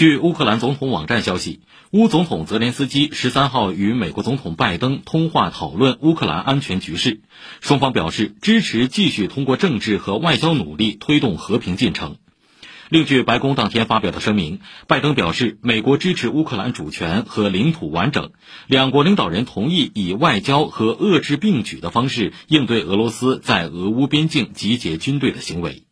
据乌克兰总统网站消息乌总统泽连斯基十三号与美国总统拜登通话讨论乌克兰安全局势双方表示支持继续通过政治和外交努力推动和平进程。另据白宫当天发表的声明拜登表示美国支持乌克兰主权和领土完整两国领导人同意以外交和遏制并举的方式应对俄罗斯在俄乌边境集结军队的行为。